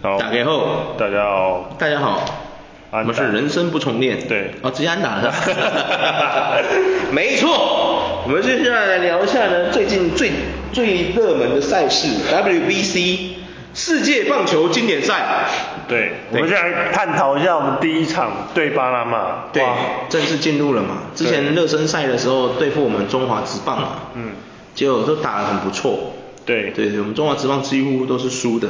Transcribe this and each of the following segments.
好，打给后，大家好，大家好，我们是人生不重练，对，哦，直接安打了，没错，我们接下来来聊一下呢，最近最最热门的赛事 WBC 世界棒球经典赛，对，我们现在来探讨一下我们第一场对巴拿马，对，正式进入了嘛，之前热身赛的时候对付我们中华职棒嘛，嗯，结果都打得很不错，对，对。对，我们中华职棒几乎都是输的。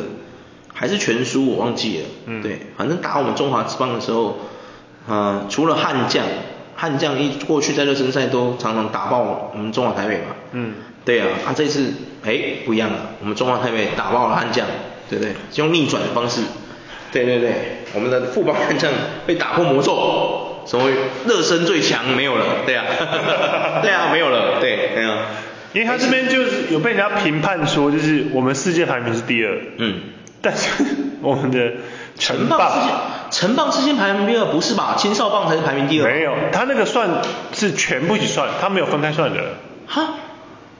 还是全输，我忘记了。嗯，对，反正打我们中华职棒的时候，呃，除了悍将，悍将一过去在热身赛都常常打爆我们中华台北嘛。嗯，对啊，啊这次哎不一样了，我们中华台北打爆了悍将，对不对？用逆转的方式，对对对，我们的富邦悍将被打破魔咒，所谓热身最强没有了，对啊，对啊没有了，对，没有。因为他这边就是有被人家评判说，就是我们世界排名是第二。嗯。但是我们的城棒世界，成棒世界排名第二不是吧？青少棒才是排名第二。没有，他那个算是全部一起算，他没有分开算的。哈？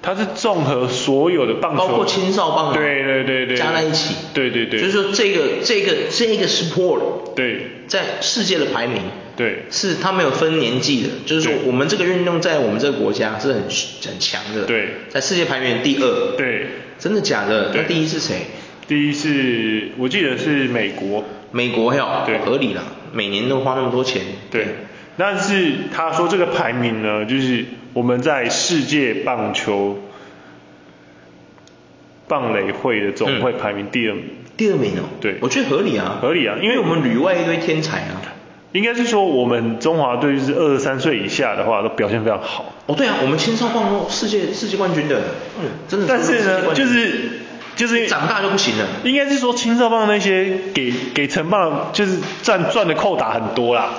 他是综合所有的棒球，包括青少棒，对对对对，加在一起。对对对。就是说这个这个这个 sport，对，在世界的排名，对，是他没有分年纪的，就是说我们这个运动在我们这个国家是很很强的。对。在世界排名第二。对。真的假的？那第一是谁？第一是我记得是美国，美国哟，对，合理啦，每年都花那么多钱。对，但是他说这个排名呢，就是我们在世界棒球棒垒会的总会排名第二名。第二名哦。对，我觉得合理啊，合理啊，因为我们旅外一堆天才啊。应该是说我们中华队就是二十三岁以下的话都表现非常好。哦，对啊，我们青少棒都世界世界冠军的，嗯，真的。但是呢，就是。就是长大就不行了，应该是说青少棒那些给给成棒就是赚赚的扣打很多啦，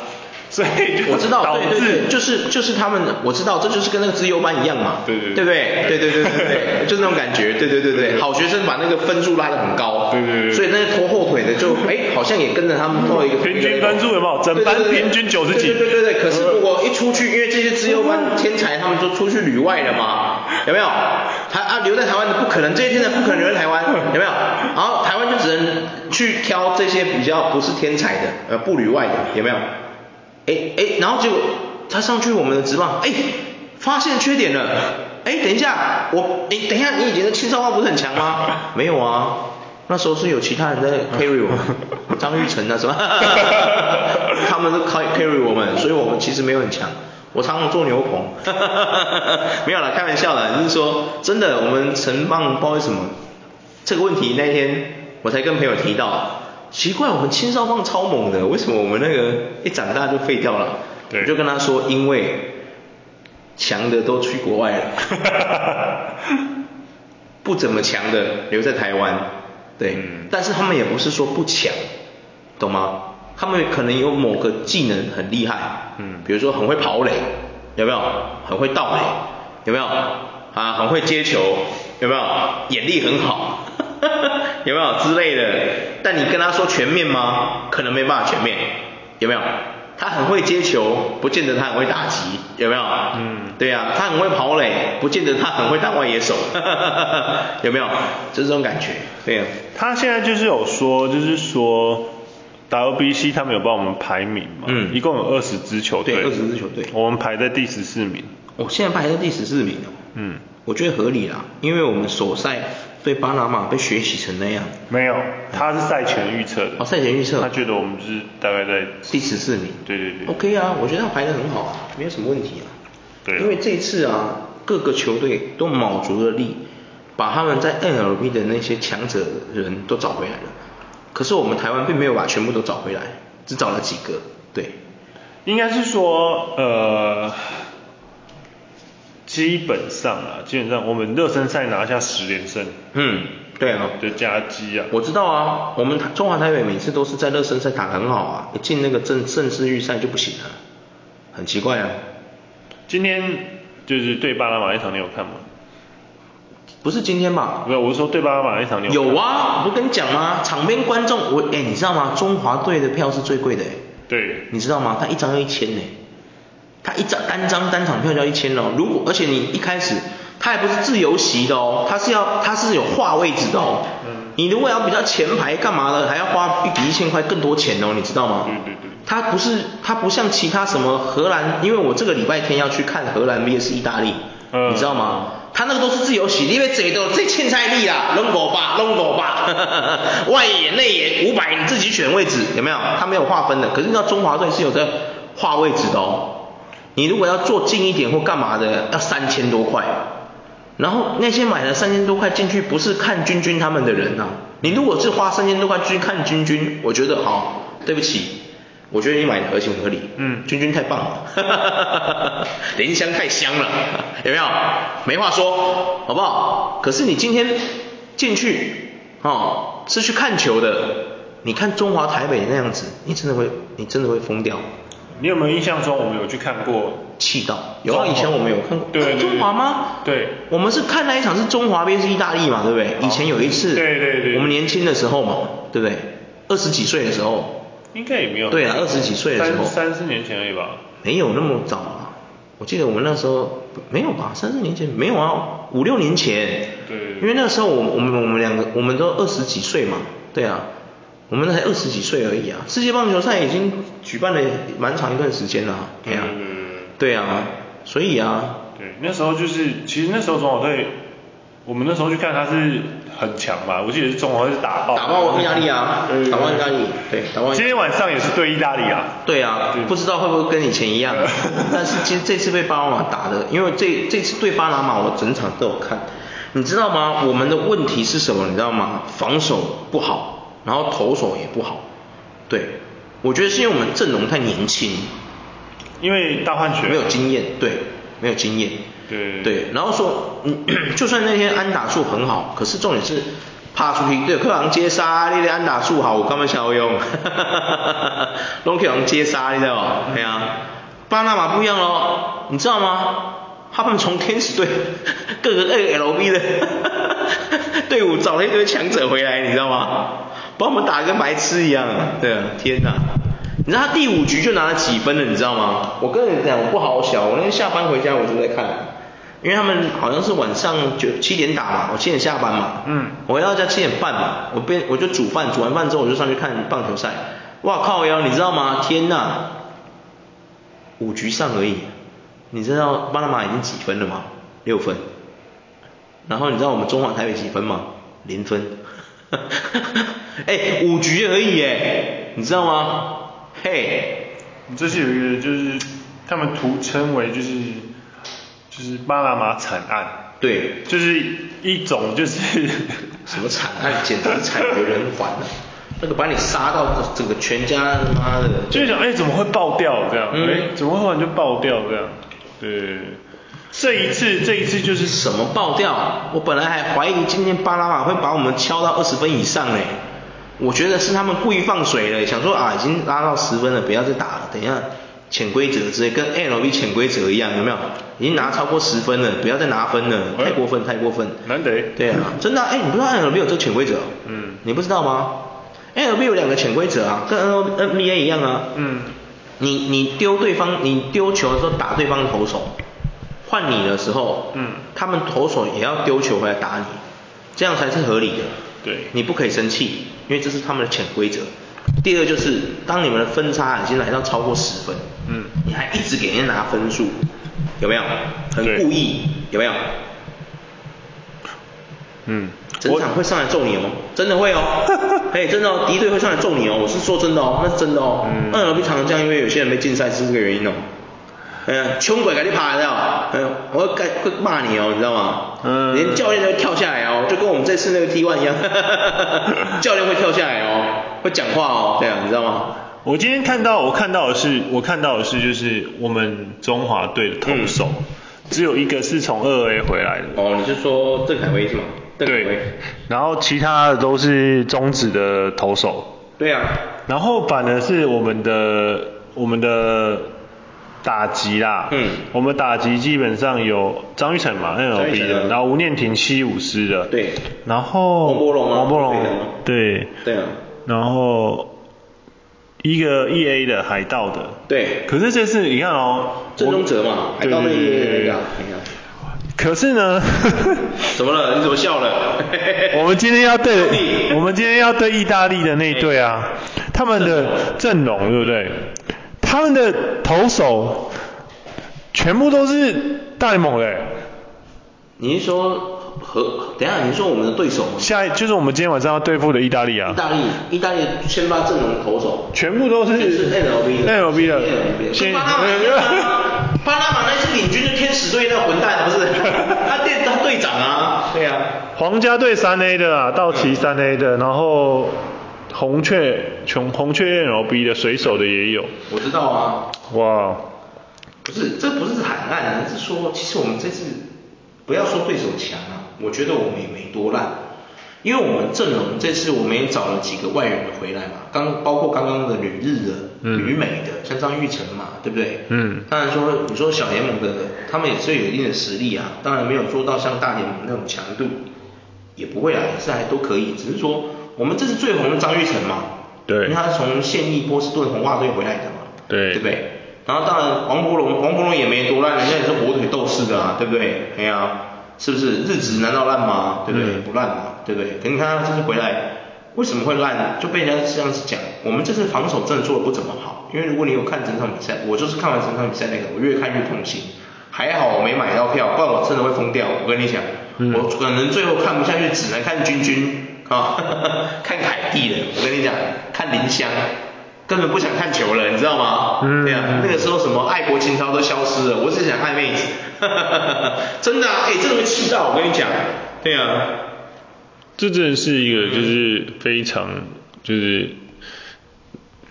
所以我知道，对对对，就是就是他们，我知道这就是跟那个资优班一样嘛，对对对。不对？对对对对对，就那种感觉，对对对对，好学生把那个分数拉得很高，对对对，所以那些拖后腿的就哎好像也跟着他们拖一个平均分数有没有？整班平均九十几，对对对，可是如果一出去，因为这些资优班天才他们都出去旅外了嘛，有没有？台啊留在台湾的不可能，这些天才不可能留在台湾，有没有？然后台湾就只能去挑这些比较不是天才的，呃，不履外的，有没有？哎哎，然后结果他上去我们的职棒，哎，发现缺点了，哎，等一下，我，哎，等一下，你以前的青少化不是很强吗？没有啊，那时候是有其他人在 carry 我们，张玉成啊什么，他们都 carry 我们，所以我们其实没有很强。我常常做牛棚，没有啦，开玩笑啦，就是说真的，我们陈棒不知道为什么这个问题那天我才跟朋友提到，奇怪，我们青少棒超猛的，为什么我们那个一长大就废掉了？对，我就跟他说，因为强的都去国外了，不怎么强的留在台湾，对，嗯，但是他们也不是说不强，懂吗？他们可能有某个技能很厉害，嗯，比如说很会跑垒，有没有？很会倒垒，有没有？啊，很会接球，有没有？眼力很好，有没有之类的？但你跟他说全面吗？可能没办法全面，有没有？他很会接球，不见得他很会打击，有没有？嗯，对啊，他很会跑垒，不见得他很会当外野手，有没有？就是这种感觉，对啊。他现在就是有说，就是说。WBC 他们有帮我们排名嘛？嗯，一共有二十支球队，对，二十支球队，我们排在第十四名。哦，现在排在第十四名哦。嗯，我觉得合理啦，因为我们首赛对巴拿马被学习成那样。没有，他是赛前预测的。哦，赛前预测。他觉得我们就是大概在第十四名。对对对。OK 啊，我觉得他排得很好啊，没有什么问题啊。对。因为这一次啊，各个球队都卯足了力，把他们在 NLB 的那些强者的人都找回来了。可是我们台湾并没有把全部都找回来，只找了几个，对。应该是说，呃，基本上啊，基本上我们热身赛拿下十连胜。嗯，对啊。的佳绩啊。我知道啊，我们中华台北每次都是在热身赛打得很好啊，一进那个正正式预赛就不行了，很奇怪啊。今天就是对巴拿马那场，你有看吗？不是今天吧？没有，我是说对巴拿马那场有。有啊，我不跟你讲吗？场边观众，我哎，你知道吗？中华队的票是最贵的哎。对。你知道吗？他一张要一千呢。他一张单张单场票就要一千哦。如果而且你一开始他还不是自由席的哦，他是要他是有划位置的哦。嗯。你如果要比较前排干嘛的，还要花一笔一千块更多钱哦，你知道吗？对对对。它不是，它不像其他什么荷兰，因为我这个礼拜天要去看荷兰 VS 意大利，你知道吗？他那个都是自由席，因为这都这凊彩你啦，拢五百，拢五百，外野内野五百，你自己选位置，有没有？他没有划分的，可是你知道中华队是有在划位置的哦。你如果要坐近一点或干嘛的，要三千多块。然后那些买了三千多块进去，不是看君君他们的人呐、啊。你如果是花三千多块去看君君，我觉得好，对不起。我觉得你买的合情合理，嗯，君君太棒了，哈哈哈哈哈，莲香太香了，有没有？没话说，好不好？可是你今天进去，哦，是去看球的，你看中华台北那样子，你真的会，你真的会疯掉。你有没有印象中我们有去看过？气道，有啊，以前我们有看过，对，对，对，中华吗？对，我们是看那一场是中华 VS 意大利嘛，对不对？以前有一次，对对对，我们年轻的时候嘛，对不对？二十几岁的时候。应该也没有。对啊，二十几岁的时候。三四年前而已吧。没有那么早啊，我记得我们那时候没有吧，三四年前没有啊，五六年前。对。因为那时候我们我们我们两个我们都二十几岁嘛，对啊，我们才二十几岁而已啊。世界棒球赛已经举办了蛮长一段时间了，对啊。嗯。对啊，所以啊。对，那时候就是其实那时候中华队，我们那时候去看他是。很强嘛，我记得是中华是打爆，打爆意大利啊，打爆意大利，对，打爆。今天晚上也是对意大利啊。对啊，不知道会不会跟以前一样，但是其实这次被巴拿马打的，因为这这次对巴拿马我整场都有看，你知道吗？我们的问题是什么？你知道吗？防守不好，然后投手也不好，对，我觉得是因为我们阵容太年轻，因为大换血没有经验，对，没有经验。对，对，然后说，嗯，就算那天安打数很好，可是重点是怕出去，对，客场接杀，你的安打数好，我干嘛想要用，哈哈哈哈哈哈，拢客场接杀，你知道吗？对啊，巴拿马不一样咯，你知道吗？他们从天使队 各个 LV 的 队伍找了一堆强者回来，你知道吗？把我们打得跟白痴一样，对啊，天哪！你知道他第五局就拿了几分了，你知道吗？我跟你讲，我不好小，我那天下班回家我就在看。因为他们好像是晚上九七点打嘛，我七点下班嘛，嗯，我回到家七点半嘛，我边我就煮饭，煮完饭之后我就上去看棒球赛，哇靠呀，你知道吗？天呐，五局上而已，你知道巴拿马已经几分了吗？六分，然后你知道我们中华台北几分吗？零分，哎，五局而已哎，你知道吗？嘿，这是有一个就是他们图称为就是。就是巴拿马惨案，对，就是一种就是 什么惨案，简直惨绝人寰了。那个把你杀到整个全家他妈的，就是想哎怎么会爆掉这样？哎、嗯、怎么会突然就爆掉这样？对，这一次这一次就是什么爆掉？我本来还怀疑今天巴拿马会把我们敲到二十分以上嘞，我觉得是他们故意放水了，想说啊已经拉到十分了，不要再打了，等一下。潜规则之类，跟 MLB 潜规则一样，有没有？已经拿超过十分了，不要再拿分了，太过分，太过分。难得。对啊，真的，哎，你不知道 MLB 有这个潜规则？嗯。你不知道吗？MLB 有两个潜规则啊，跟 NBA 一样啊。嗯。你你丢对方，你丢球的时候打对方的投手，换你的时候，嗯，他们投手也要丢球回来打你，这样才是合理的。对。你不可以生气，因为这是他们的潜规则。第二就是，当你们的分差已经来到超过十分，嗯，你还一直给人家拿分数，有没有？很故意，有没有？嗯，整场会上来揍你哦，真的会哦，嘿，真的哦，敌对会上来揍你哦，我是说真的哦，那是真的哦，嗯，那常常这样，因为有些人被禁赛是这个原因哦。哎呀，穷鬼赶紧爬，知道吗？哎，我会该会骂你哦，你知道吗？嗯。连教练都会跳下来哦，就跟我们这次那个 T1 一样，教练会跳下来哦，会讲话哦，对啊，你知道吗？我今天看到，我看到的是，我看到的是，就是我们中华队的投手，嗯、只有一个是从二 A 回来的。哦，你是说邓凯威是吗？对。然后其他的都是中职的投手。对啊。然后反而是我们的，我们的。打击啦，嗯，我们打击基本上有张玉成嘛，NLB 的，然后吴念庭七五师的，对，然后王柏龙啊，王柏龙，对，对。啊，然后一个 EA 的海盗的，对，可是这次你看哦，郑宗哲嘛，海盗的 EA 那个，可是呢，怎么了？你怎么笑了？我们今天要对，我们今天要对意大利的那队啊，他们的阵容对不对？他们的投手全部都是大联盟的。你是说？和等一下，你说我们的对手吗？下一就是我们今天晚上要对付的意大利啊。意大利，意大利先发阵容投手，全部都是 NLB 的。MLB 的。先巴拿马，巴拿马那支领军的天使队那混蛋不是？他队他队长啊。对啊。皇家队三 A 的啊，道奇三 A 的，然后红雀琼红雀 NLB 的水手的也有。我知道啊。哇。不是，这不是惨案，是说其实我们这次不要说对手强啊。我觉得我们也没多烂，因为我们阵容这次我们也找了几个外援回来嘛，刚包括刚刚的旅日的、嗯、旅美的，像张玉成嘛，对不对？嗯。当然说你说小联盟的，他们也是有一定的实力啊，当然没有做到像大联盟那种强度，也不会啊，也是还都可以，只是说我们这是最红的张玉成嘛，对，因为他是从现役波士顿红袜队回来的嘛，对，对不对？然后当然王柏融，王柏融也没多烂，人家也是火腿斗士的啊，对不对？哎呀。是不是日子难道烂吗？对不对？嗯、不烂嘛，对不对？可你看他这次回来为什么会烂？就被人家这样子讲，我们这次防守真的做的不怎么好。因为如果你有看整场比赛，我就是看完整场比赛那个，我越看越痛心。还好我没买到票，不然我真的会疯掉。我跟你讲，嗯、我可能最后看不下去，只能看君君啊，看凯蒂了。我跟你讲，看林香。根本不想看球了，你知道吗？嗯。对啊，那个时候什么爱国情操都消失了，我只想看妹子。真的啊，哎、欸，真的会气到，我跟你讲。对啊。这真的是一个就是非常就是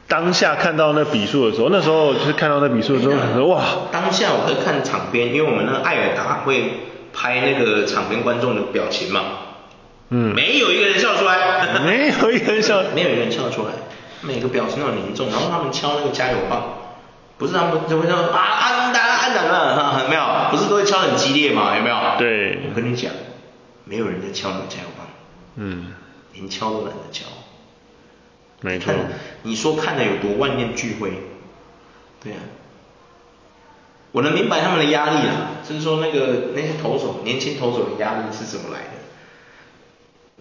当下看到那比数的时候，那时候就是看到那比数的时候，哇。当下我会看场边，因为我们那个艾尔达会拍那个场边观众的表情嘛。嗯。没有一个人笑出来。没有一个人笑，没有一个人笑出来。每个表情都很凝重，然后他们敲那个加油棒，不是他们就会说啊安打安打了，有没有？不是都会敲很激烈吗？有没有？对。我跟你讲，没有人在敲那个加油棒，嗯，连敲都懒得敲。没错。看，你说看的有多万念俱灰？对啊。我能明白他们的压力啊，就是说那个那些投手，年轻投手的压力是怎么来的？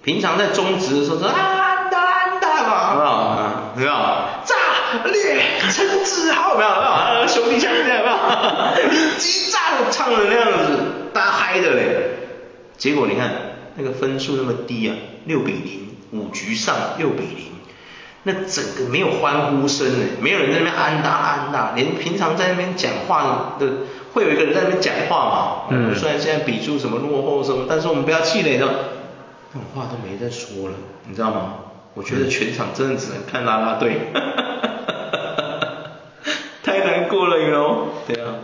平常在中职的时候说啊。好不好啊？有没有？炸裂陈子豪有没有？有没有？啊，兄弟相见有没有？激炸唱的那样子，大家嗨的嘞。结果你看那个分数那么低啊，六比零，五局上六比零，那整个没有欢呼声呢，没有人在那边安打安打，连平常在那边讲话的，会有一个人在那边讲话嘛。嗯。虽然现在比数什么落后什么，但是我们不要气馁的，那种话都没在说了，你知道吗？我觉得全场真的只能看啦啦队，太难过了哟。对啊。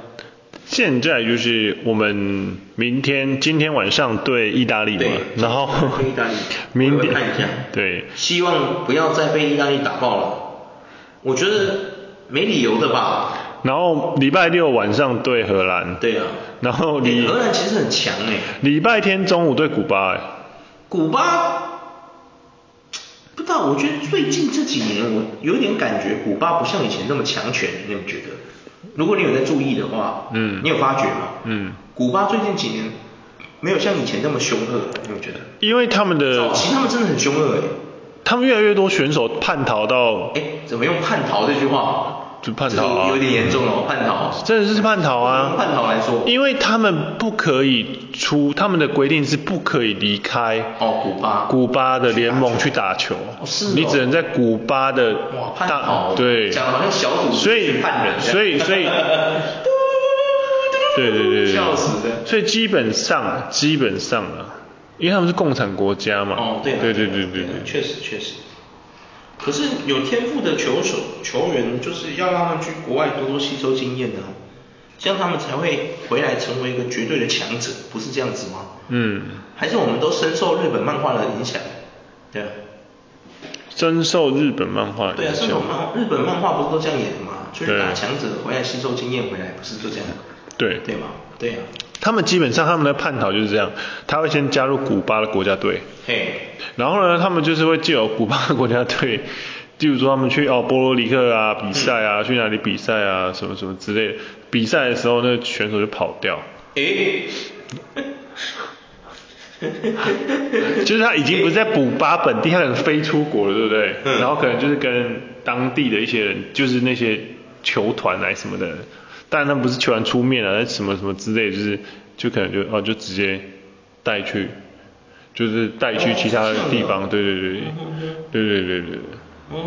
现在就是我们明天今天晚上对意大利嘛，然后对意大利，明天看一下。对。希望不要再被意大利打爆了。我觉得没理由的吧。然后礼拜六晚上对荷兰。对啊。然后礼、欸、荷兰其实很强哎。礼拜天中午对古巴哎。古巴。不知道，我觉得最近这几年我有点感觉古巴不像以前那么强权，你有没有觉得？如果你有在注意的话，嗯，你有发觉吗？嗯，古巴最近几年没有像以前那么凶恶，你有觉得？因为他们的早期他们真的很凶恶哎，他们越来越多选手叛逃到，哎，怎么用叛逃这句话？就叛逃啊，有点严重了，叛逃，真的是叛逃啊！叛逃来说，因为他们不可以出，他们的规定是不可以离开哦，古巴，古巴的联盟去打球，是，你只能在古巴的哇叛逃，对，讲的好像小赌所以叛人，所以所以，对对对对，笑死的，所以基本上基本上啊，因为他们是共产国家嘛，哦对对对对对。对，确实确实。可是有天赋的球手球员，就是要让他们去国外多多吸收经验的，这样他们才会回来成为一个绝对的强者，不是这样子吗？嗯。还是我们都深受日本漫画的影响，对啊。深受日本漫画影响。对啊，深受漫日本漫画不是都这样演的吗？就是打强者回来吸收经验回来，不是就这样？对。对吗？对啊。他们基本上他们的叛逃就是这样，他会先加入古巴的国家队，嘿，然后呢，他们就是会借由古巴的国家队，例如说他们去哦波罗里克啊比赛啊，嗯、去哪里比赛啊，什么什么之类的，比赛的时候那个选手就跑掉，诶，就是他已经不是在古巴本地，他可能飞出国了，对不对？嗯。然后可能就是跟当地的一些人，就是那些球团来什么的，但他们不是球团出面啊，什么什么之类，就是就可能就哦就直接带去，就是带去其他的地方，对对对，对对对对对。嗯。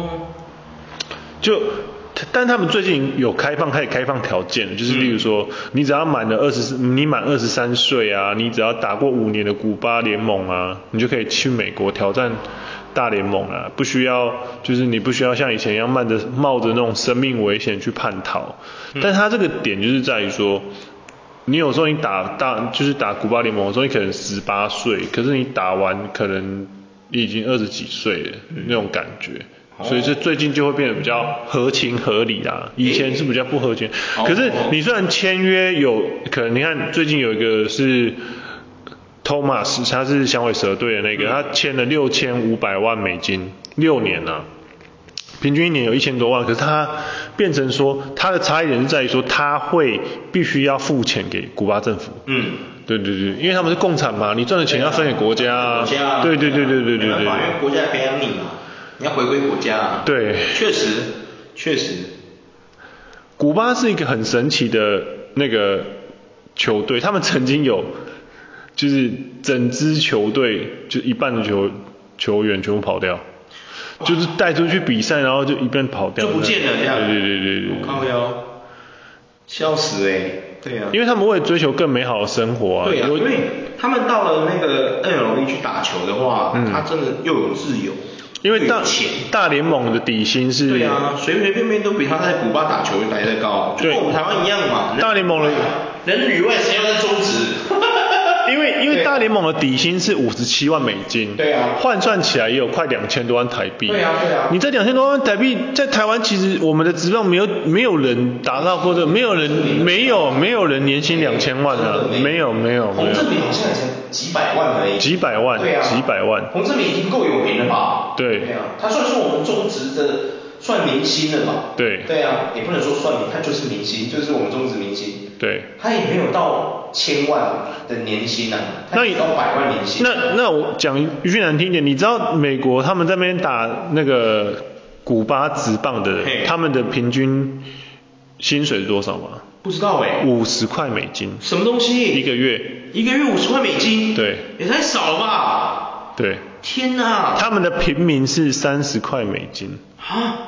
就。但他们最近有开放，开始开放条件，就是例如说，你只要满了二十，你满二十三岁啊，你只要打过五年的古巴联盟啊，你就可以去美国挑战大联盟啊，不需要，就是你不需要像以前一样慢着冒着那种生命危险去叛逃。但他这个点就是在于说，你有时候你打大就是打古巴联盟的时候，你可能十八岁，可是你打完可能你已经二十几岁了，那种感觉。所以这最近就会变得比较合情合理啦，以前是比较不合情。可是你虽然签约有可能，你看最近有一个是 Thomas，他是响尾蛇队的那个，他签了六千五百万美金，六年啊，平均一年有一千多万。可是他变成说，他的差异点是在于说，他会必须要付钱给古巴政府。嗯，对对对，因为他们是共产嘛，你赚的钱要分给国家。国家。对对对对对对对。因为国家培养你嘛。你要回归国家啊。对，确实，确实。古巴是一个很神奇的那个球队，他们曾经有，就是整支球队就一半的球球员全部跑掉，就是带出去比赛，然后就一半跑掉，就不见了这样。对对对对对。靠腰，笑死哎、欸，对啊。因为他们为了追求更美好的生活啊。对啊，因为他们到了那个 NLE 去打球的话，嗯、他真的又有自由。因为大大联盟的底薪是，对啊，随随便便都比他在古巴打球来的高，就跟我们台湾一样嘛。大联盟的人旅外，谁要在中职？因为因为大联盟的底薪是五十七万美金，对啊，换算起来也有快两千多万台币，对啊对啊。你这两千多万台币在台湾其实我们的职棒没有没有人达到或者没有人没有没有人年薪两千万的，没有没有。洪正明好像才几百万而已。几百万，对啊，几百万。洪正明已经够有名了吧？对。对啊，他算是我们中职的算明星了嘛？对。对啊，也不能说算明，他就是明星，就是我们中职明星。对，他也没有到千万的年薪啊，那也到百万年薪。那那我讲一句难听一点，你知道美国他们在那边打那个古巴直棒的，他们的平均薪水是多少吗？不知道哎、欸。五十块美金。什么东西？一个月。一个月五十块美金。对。也太少了吧？对。天哪！他们的平民是三十块美金。啊？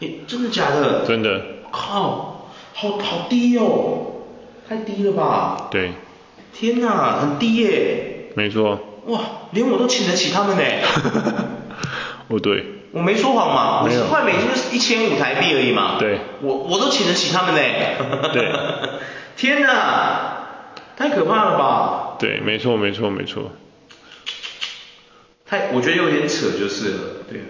欸，真的假的？真的。靠！好好低哦，太低了吧？对。天哪，很低耶。没错。哇，连我都请得起他们呢。哦对。我没说谎嘛，五十块美金就是一千五台币而已嘛。对。我我都请得起他们呢。对。天哪，太可怕了吧？对，没错没错没错。太，我觉得有点扯就是了，对。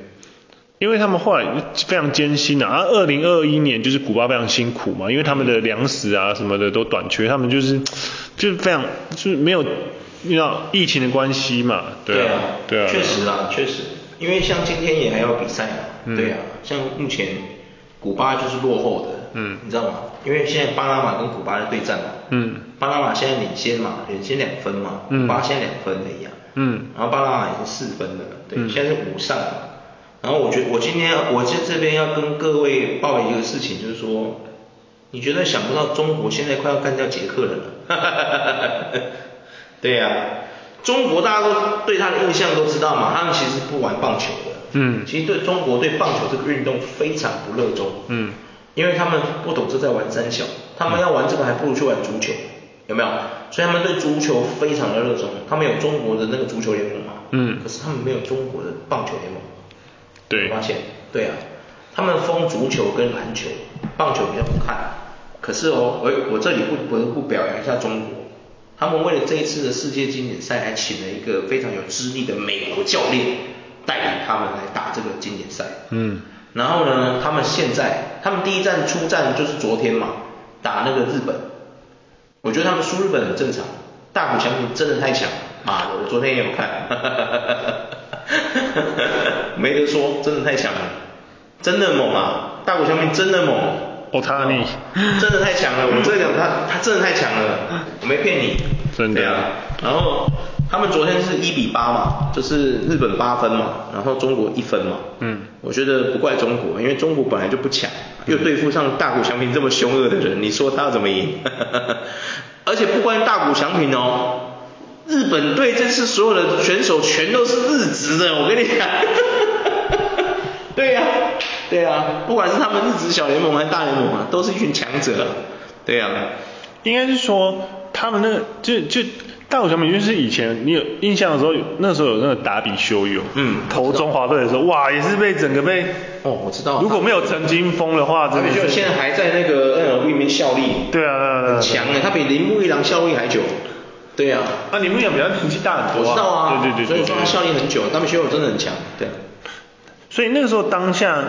因为他们后来非常艰辛啊，而二零二一年就是古巴非常辛苦嘛，因为他们的粮食啊什么的都短缺，他们就是就是非常就是没有遇到疫情的关系嘛，对啊，对啊，确实啊，确实，因为像今天也还要比赛嘛，嗯、对啊，像目前古巴就是落后的，嗯，你知道吗？因为现在巴拿马跟古巴的对战嘛，嗯，巴拿马现在领先嘛，领先两分嘛，嗯。巴现在两分的一样，嗯，然后巴拿马已经四分了，对，嗯、现在是五上。然后我觉得我今天我在这边要跟各位报一个事情，就是说，你绝对想不到中国现在快要干掉捷克人了呢。对呀、啊，中国大家都对他的印象都知道嘛，他们其实不玩棒球的。嗯。其实对中国对棒球这个运动非常不热衷。嗯。因为他们不懂这在玩三小，他们要玩这个还不如去玩足球，有没有？所以他们对足球非常的热衷，他们有中国的那个足球联盟嘛。嗯。可是他们没有中国的棒球联盟。对，发现，对啊，他们封足球跟篮球，棒球比较不看。可是哦，我我这里不不得不表扬一下中国，他们为了这一次的世界经典赛，还请了一个非常有资历的美国教练带领他们来打这个经典赛。嗯。然后呢，他们现在，他们第一站出战就是昨天嘛，打那个日本。我觉得他们输日本很正常，大谷翔平真的太强，妈的，我昨天也有看。没得说，真的太强了，真的猛啊！大谷翔平真的猛，我擦你，真的太强了。我这个他他真的太强了，我没骗你。真的。啊。然后他们昨天是一比八嘛，就是日本八分嘛，然后中国一分嘛。嗯。我觉得不怪中国，因为中国本来就不强，又对付上大谷翔平这么凶恶的人，你说他要怎么赢？而且不关大谷翔平哦，日本队这次所有的选手全都是日职的，我跟你讲。对呀、啊，对呀、啊，不管是他们日职小联盟还是大联盟啊，都是一群强者。对呀、啊，应该是说他们那个就就。大谷翔平就是以前你有印象的时候，那时候有那个达比修友，嗯，投中华队的时候，哇，也是被整个被，哦，我知道，如果没有陈金锋的话，达比修现在还在那个 NLB 里面效力，对啊，很强哎，他比铃木一郎效力还久，对啊，啊，铃木一郎比他年纪大很多，我知道啊，对对对，所以说他效力很久，达比修友真的很强，对，所以那个时候当下。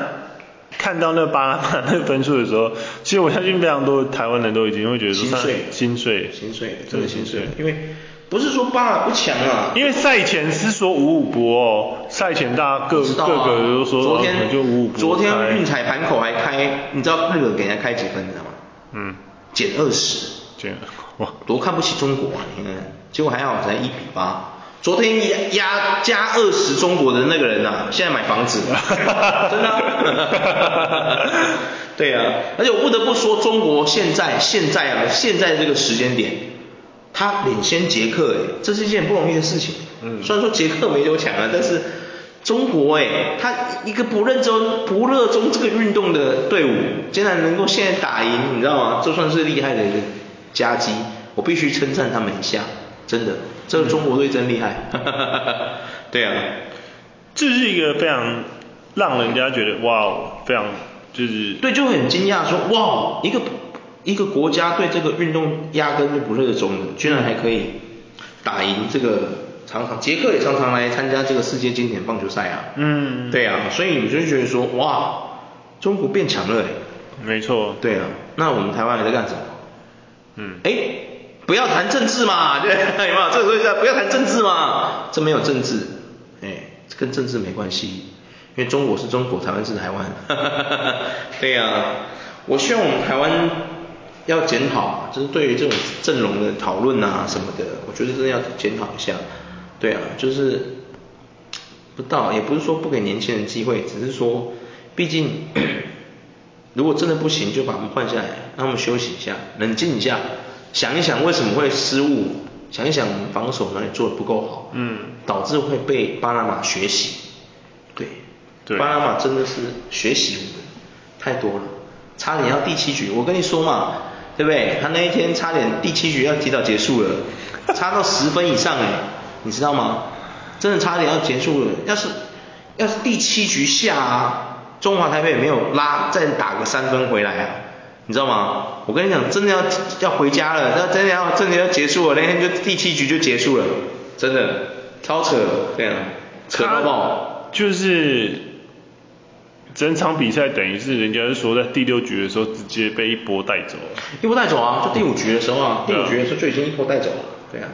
看到那巴拿马那个分数的时候，其实我相信非常多台湾人都已经会觉得说心碎，心碎，心碎，真的心碎，因为不是说巴拿不强啊，因为赛前是说五五波哦，赛前大家各、啊、各个都说昨天就五五波，昨天运彩盘口还开，你知道日本给人家开几分，你知道吗？嗯，减二十，减哇，多看不起中国啊，你看，结果还好才一比八。昨天压压加二十中国的那个人呐、啊，现在买房子，真的、啊。对啊，而且我不得不说，中国现在现在啊，现在这个时间点，他领先捷克，哎，这是一件不容易的事情。嗯。虽然说捷克没多强啊，但是中国哎，他一个不认真、不热衷这个运动的队伍，竟然能够现在打赢，你知道吗？这算是厉害的一个夹击，我必须称赞他们一下，真的。这个中国队真厉害，对啊，这是一个非常让人家觉得哇，非常就是对，就很惊讶说哇，一个一个国家对这个运动压根就不热衷的，居然还可以打赢这个常常捷克也常常来参加这个世界经典棒球赛啊，嗯，对啊，所以你就觉得说哇，中国变强了哎，没错，对啊，那我们台湾还在干什么？嗯，哎。不要谈政治嘛，对，有没有？这个不要谈政治嘛，这没有政治，哎，跟政治没关系，因为中国是中国，台湾是台湾，对呀、我希望我们台湾要检讨，就是对于这种阵容的讨论啊什么的，我觉得真的要检讨一下，对啊，就是不到，也不是说不给年轻人机会，只是说，毕竟 如果真的不行，就把他们换下来，让他们休息一下，冷静一下。想一想为什么会失误，想一想防守哪里做的不够好，嗯，导致会被巴拿马学习，对，对，巴拿马真的是学习我们太多了，差点要第七局，我跟你说嘛，对不对？他那一天差点第七局要提早结束了，差到十分以上哎，你知道吗？真的差点要结束了，要是要是第七局下啊，中华台北没有拉再打个三分回来啊。你知道吗？我跟你讲，真的要要回家了，那真的要真的要结束了，那天就第七局就结束了，真的超扯，对啊，扯到爆。就是整场比赛等于是人家是说在第六局的时候直接被一波带走，一波带走啊，就第五局的时候啊，第五局的时候就已经一波带走了，对啊。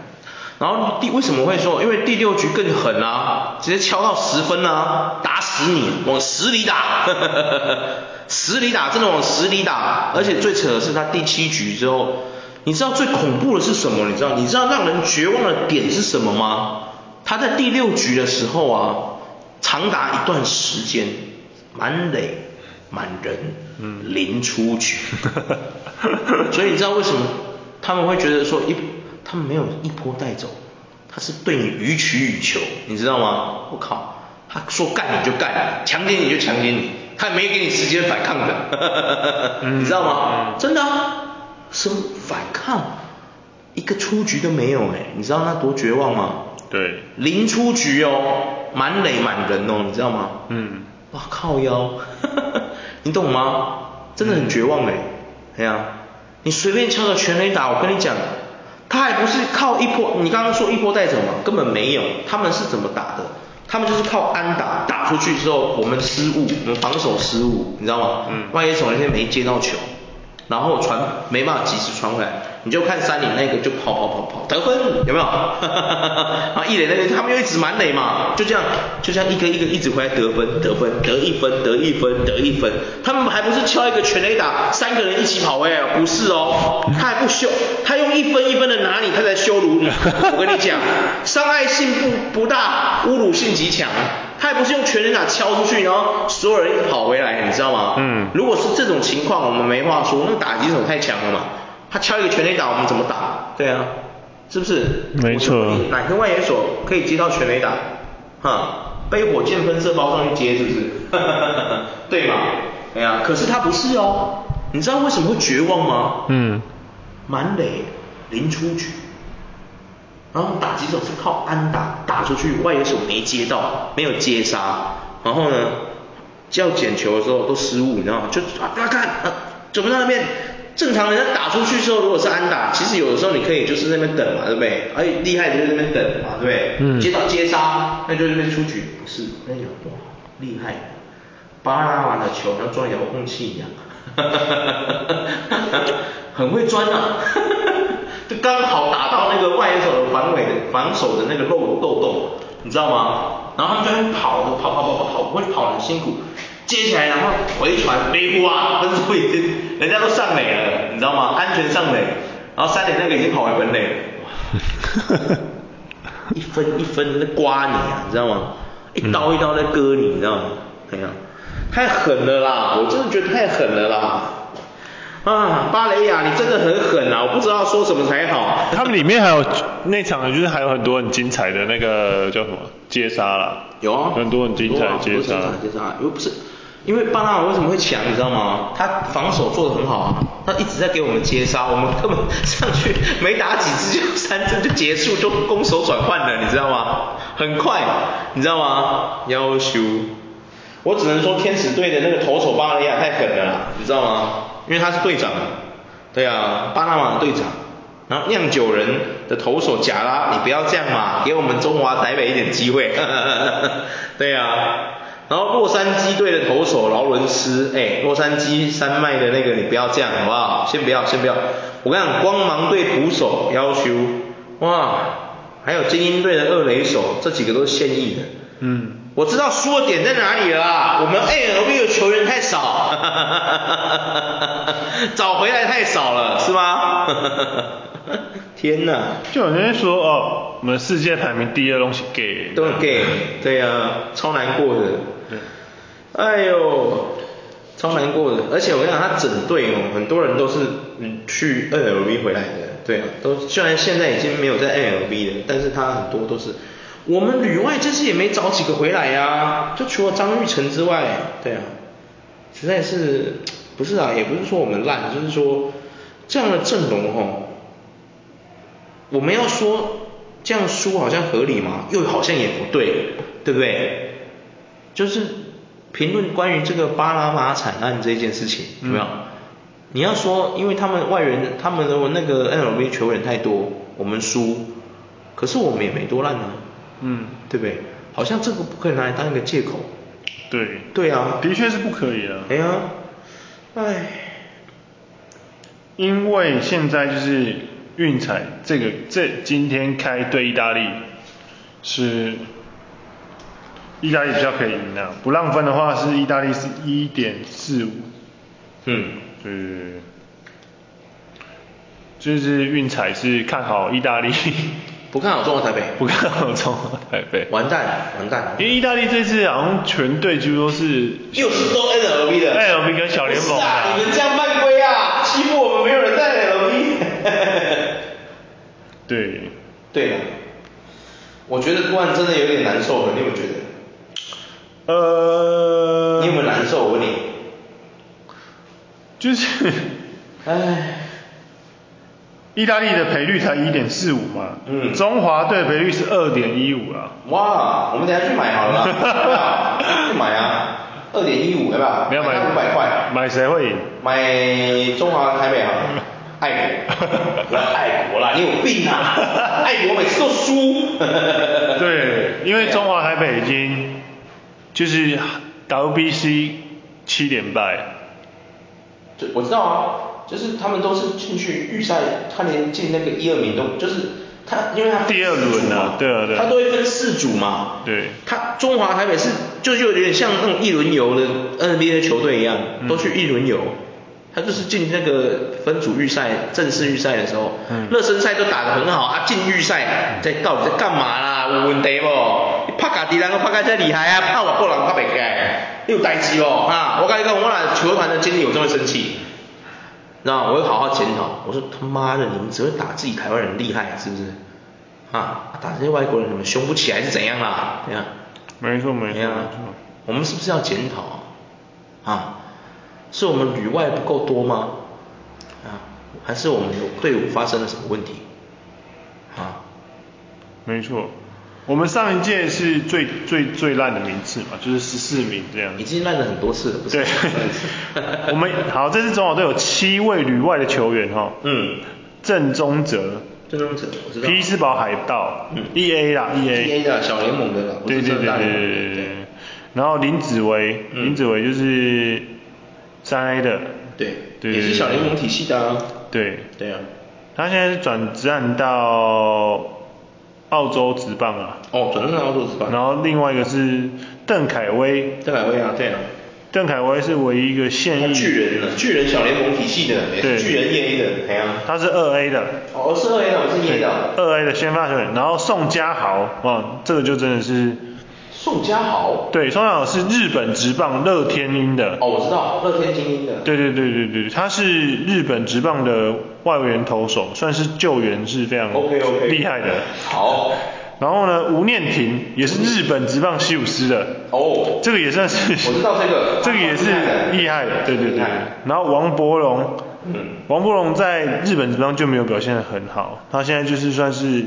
然后第为什么会说？因为第六局更狠啊，直接敲到十分啊，打死你，往死里打。死里打，真的往死里打，而且最扯的是他第七局之后，你知道最恐怖的是什么？你知道？你知道让人绝望的点是什么吗？他在第六局的时候啊，长达一段时间满垒满人，嗯，零出局，所以你知道为什么他们会觉得说一他们没有一波带走，他是对你予取予求，你知道吗？我靠，他说干你就干你，强奸你就强奸你。他也没给你时间反抗的，你知道吗？真的啊，什么反抗？一个出局都没有哎，你知道那多绝望吗？对，零出局哦，满垒满人哦，你知道吗？嗯，哇靠腰，你懂吗？真的很绝望哎，哎呀，你随便敲个全垒打，我跟你讲，他还不是靠一波，你刚刚说一波带走嘛？根本没有，他们是怎么打的？他们就是靠安打打出去之后，我们失误，我们防守失误，你知道吗？嗯。外野手那天没接到球，然后传没办法及时传回来，你就看三垒那个就跑跑跑跑得分，有没有？啊一垒那个他们又一直满垒嘛，就这样就这样一个一个一直回来得分得分得一分得一分得一分，他们还不是敲一个全垒打，三个人一起跑哎，不是哦，他还不羞，他用一分一分的拿你，他在羞辱你。我跟你讲，伤害性不不大，侮辱性极强。他也不是用全垒打敲出去，然后所有人一跑回来，你知道吗？嗯。如果是这种情况，我们没话说，那个打击手太强了嘛。他敲一个全垒打，我们怎么打？对啊，是不是？没错。哪个外野手可以接到全垒打？哈，被火箭喷射包上去接，是不是？对嘛？哎呀，可是他不是哦。你知道为什么会绝望吗？嗯。满垒，零出局。然后打击手是靠安打打出去，外野手没接到，没有接杀，然后呢，叫捡球的时候都失误，你知道吗？就啊，大家看，啊，怎么在那边？正常人家打出去之后，如果是安打，其实有的时候你可以就是那边等嘛，对不对？哎，厉害的就在那边等嘛，对不对？嗯。接到接杀，那就那边出局，不是？那有哇，厉害，巴拉完的球像装遥控器一样，很会钻啊。就刚好打到那个外野手的防尾的防守的那个漏漏洞，你知道吗？然后他们就在跑，跑跑跑跑跑，会跑很辛苦，接起来然后回传飞哇，分数已经人家都上垒了，你知道吗？安全上垒，然后三垒那个已经跑回本垒了，一分一分在刮你啊，你知道吗？一刀一刀在割你，你知道吗？哎呀，太狠了啦，我真的觉得太狠了啦。啊，巴雷亚，你真的很狠啊！我不知道说什么才好。他们里面还有那场，就是还有很多很精彩的那个叫什么接杀啦。有啊，很多很精彩的接杀。接杀，因为不是，因为巴拿马为什么会强，你知道吗？他防守做得很好啊，他一直在给我们接杀，我们根本上去没打几次就三针就结束，就攻守转换了，你知道吗？很快，你知道吗？要修，我只能说天使队的那个投手巴雷亚太狠了啦，你知道吗？因为他是队长，对啊，巴拿马的队长，然后酿酒人的投手贾拉，你不要这样嘛，给我们中华台北一点机会，对啊，然后洛杉矶队的投手劳伦斯，哎，洛杉矶山脉的那个你不要这样好不好？先不要，先不要，我跟你讲，光芒队捕手要求，哇，还有精英队的二垒手，这几个都是现役的，嗯。我知道输的点在哪里了啦，我们 ALB 的球员太少，找回来太少了，是吗？天哪！就有人说哦，我们世界排名第二东西 gay，都是 gay，对呀、啊，超难过的。哎呦，超难过的，而且我跟你讲，他整队哦，很多人都是嗯去 NLB 回来的，对啊，都虽然现在已经没有在 NLB 了，但是他很多都是。我们旅外这次也没找几个回来呀、啊，就除了张玉成之外，对啊，实在是不是啊？也不是说我们烂，就是说这样的阵容吼，我们要说这样输好像合理吗？又好像也不对，对不对？就是评论关于这个巴拿马惨案这件事情，有没有？嗯、你要说，因为他们外援，他们的那个 MLB 球员太多，我们输，可是我们也没多烂啊。嗯，对不对？好像这个不可以拿来当一个借口。对。对啊。的确是不可以啊。哎呀，哎。因为现在就是运彩这个这今天开对意大利是意大利比较可以赢啊，不让分的话是意大利是一点四五。嗯。对对对。就是运彩是看好意大利。不看好中华台北，不看好中华台北，完蛋，完蛋。因为意大利这次好像全队几乎都是，又是都 N L B 的，N L B 跟小联盟啊。你们这样犯规啊，欺负我们没有人带 N L B。对。对啊。我觉得突然真的有点难受了，你有没有觉得？呃。你有没有难受？我问你。就是，唉。意大利的赔率才一点四五嘛，嗯，中华队赔率是二点一五啊。哇，我们等下去买好了，去买啊，二点一五，要不要？你要买五百块。买谁会赢？买中华台北好了，爱国，爱国啦，你有病啊！爱国每次都输。对，因为中华台北已经就是 WBC 七连败。这我知道啊。就是他们都是进去预赛，他连进那个一二名都就是他，因为他第二轮啊，对啊对，他都会分四组嘛，对，他中华台北是就就有点像那种一轮游的 NBA 球队一样，都去一轮游。嗯他就是进那个分组预赛、正式预赛的时候，热身赛都打得很好啊，进预赛在到底在干嘛啦？有问题不？拍家己人都拍甲遮厉害啊，拍外国人拍袂起，你有代志哦啊！我跟你讲，我若球团的经理有这么生气，那我会好好检讨。我说他妈的，你们只会打自己台湾人厉害是不是？啊，打这些外国人你们凶不起来是怎样啦？怎样？没错没错。我们是不是要检讨啊？啊？是我们旅外不够多吗？啊，还是我们有队伍发生了什么问题？啊，没错，我们上一届是最最最烂的名次嘛，就是十四名这样。已经烂了很多次了，不是？对。我们好，这次中华队有七位旅外的球员哈。嗯。郑宗哲。郑宗哲，我知道。匹兹堡海盗。嗯。E A 啦，E A。E A 的小联盟的啦。对对对对对对对。然后林子维，林子维就是。三 A 的，对，对，也是小联盟体系的啊。对，对啊。他现在是转战到澳洲职棒啊。哦，准的是澳洲职棒。然后另外一个是邓凯威。邓凯威啊，对啊。邓凯威是唯一一个现役。巨人的，巨人小联盟体系的，也是巨人一 A 的，对啊。他是二 A 的。哦，是二 A 的，我是一 A 的。二 A 的先发球员，然后宋家豪，哇，这个就真的是。宋家豪，对，宋家豪是日本职棒乐天鹰的。哦，我知道，乐天精英的。对对对对对，他是日本职棒的外援投手，算是救援是非常 OK OK 厉害的。好。然后呢，吴念婷也是日本职棒西武狮的。哦。这个也算是。我知道这个。这个也是厉害的，对对对。然后王柏融，嗯，王柏融在日本职棒就没有表现得很好，他现在就是算是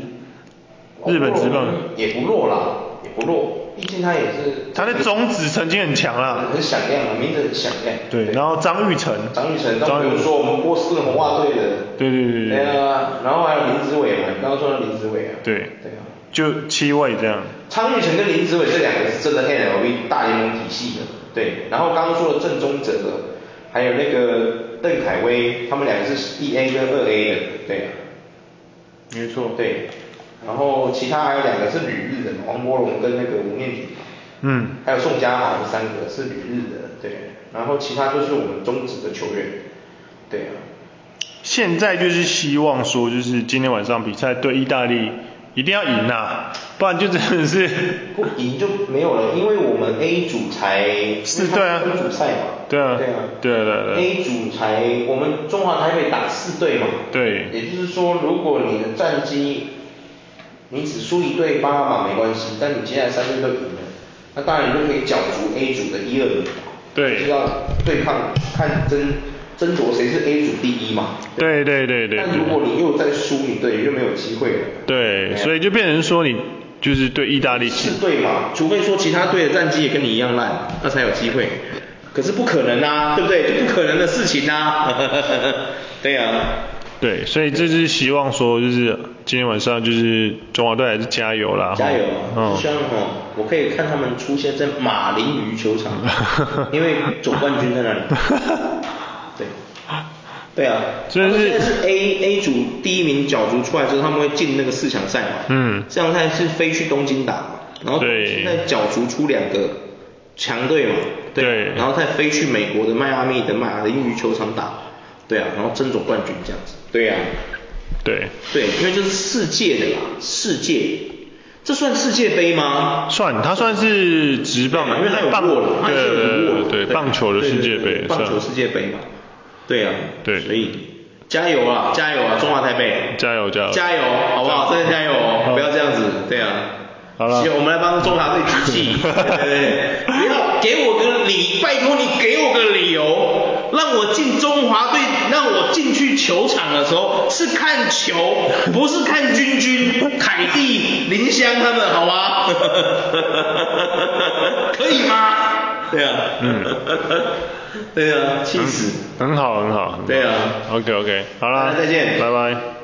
日本职棒也不弱啦，也不弱。毕竟他也是，他的种子曾经很强啊，很响亮啊，名字很响亮。对，然后张玉成，张玉成，都比如说我们波士顿红袜队的，对对对对。啊，然后还有林子伟嘛，你刚刚说的林子伟啊。对。对啊。就七位这样。张玉成跟林子伟这两个是真的 MLB 大联盟体系的，对。然后刚刚说的郑宗哲，还有那个邓凯威，他们两个是一 A 跟二 A 的，对啊。没错。对。然后其他还有两个是旅日的，王柏融跟那个吴念庭，嗯，还有宋佳豪，这三个是旅日的，对。然后其他就是我们中职的球员，对啊。现在就是希望说，就是今天晚上比赛对意大利一定要赢啊，不然就真的是不赢就没有了，因为我们 A 组才是对啊，分组赛嘛，对啊，对啊，对啊对啊。A 组才我们中华台北打四队嘛，对。也就是说，如果你的战绩你只输一队八码没关系，但你接下来三队都赢了，那当然你就可以角逐 A 组的一二名。对。就要对抗，看争争夺谁是 A 组第一嘛。对对对对。但如果你又再输一队，你就没有机会了。对，所以就变成说你就是对意大利。四队嘛，除非说其他队的战绩也跟你一样烂，那才有机会。可是不可能啊，对不对？就不可能的事情啊。对呀、啊。对，所以这是希望说，就是今天晚上就是中华队还是加油啦，加油希望哦，我可以看他们出现在马林鱼球场，因为总冠军在那里。对，对啊，所以是现在是 A A 组第一名角逐出来之后，他们会进那个四强赛嘛。嗯。四强赛是飞去东京打嘛，然后现在角逐出两个强队嘛，对，对，然后再飞去美国的迈阿密的马林鱼球场打。对啊，然后争总冠军这样子。对呀、啊。对。对，因为这是世界的啦，世界，这算世界杯吗？算，它算是直棒嘛，因为它有棒过了，对对对对，对，棒球的世界杯，棒球世界杯嘛。对呀、啊。对。所以加油啊，加油啊，中华台北。加油加油。加油，好不好？真的加油哦，不要这样子，对啊。好了。行，我们来帮中华队举气，对对对，不要给我个理，拜托你给我个理由。让我进中华队，让我进去球场的时候是看球，不是看君君、凯蒂、林香他们，好吗？可以吗？对啊，嗯，对啊，气死，很好很好，对啊，嗯，OK OK，好啦，再见，拜拜。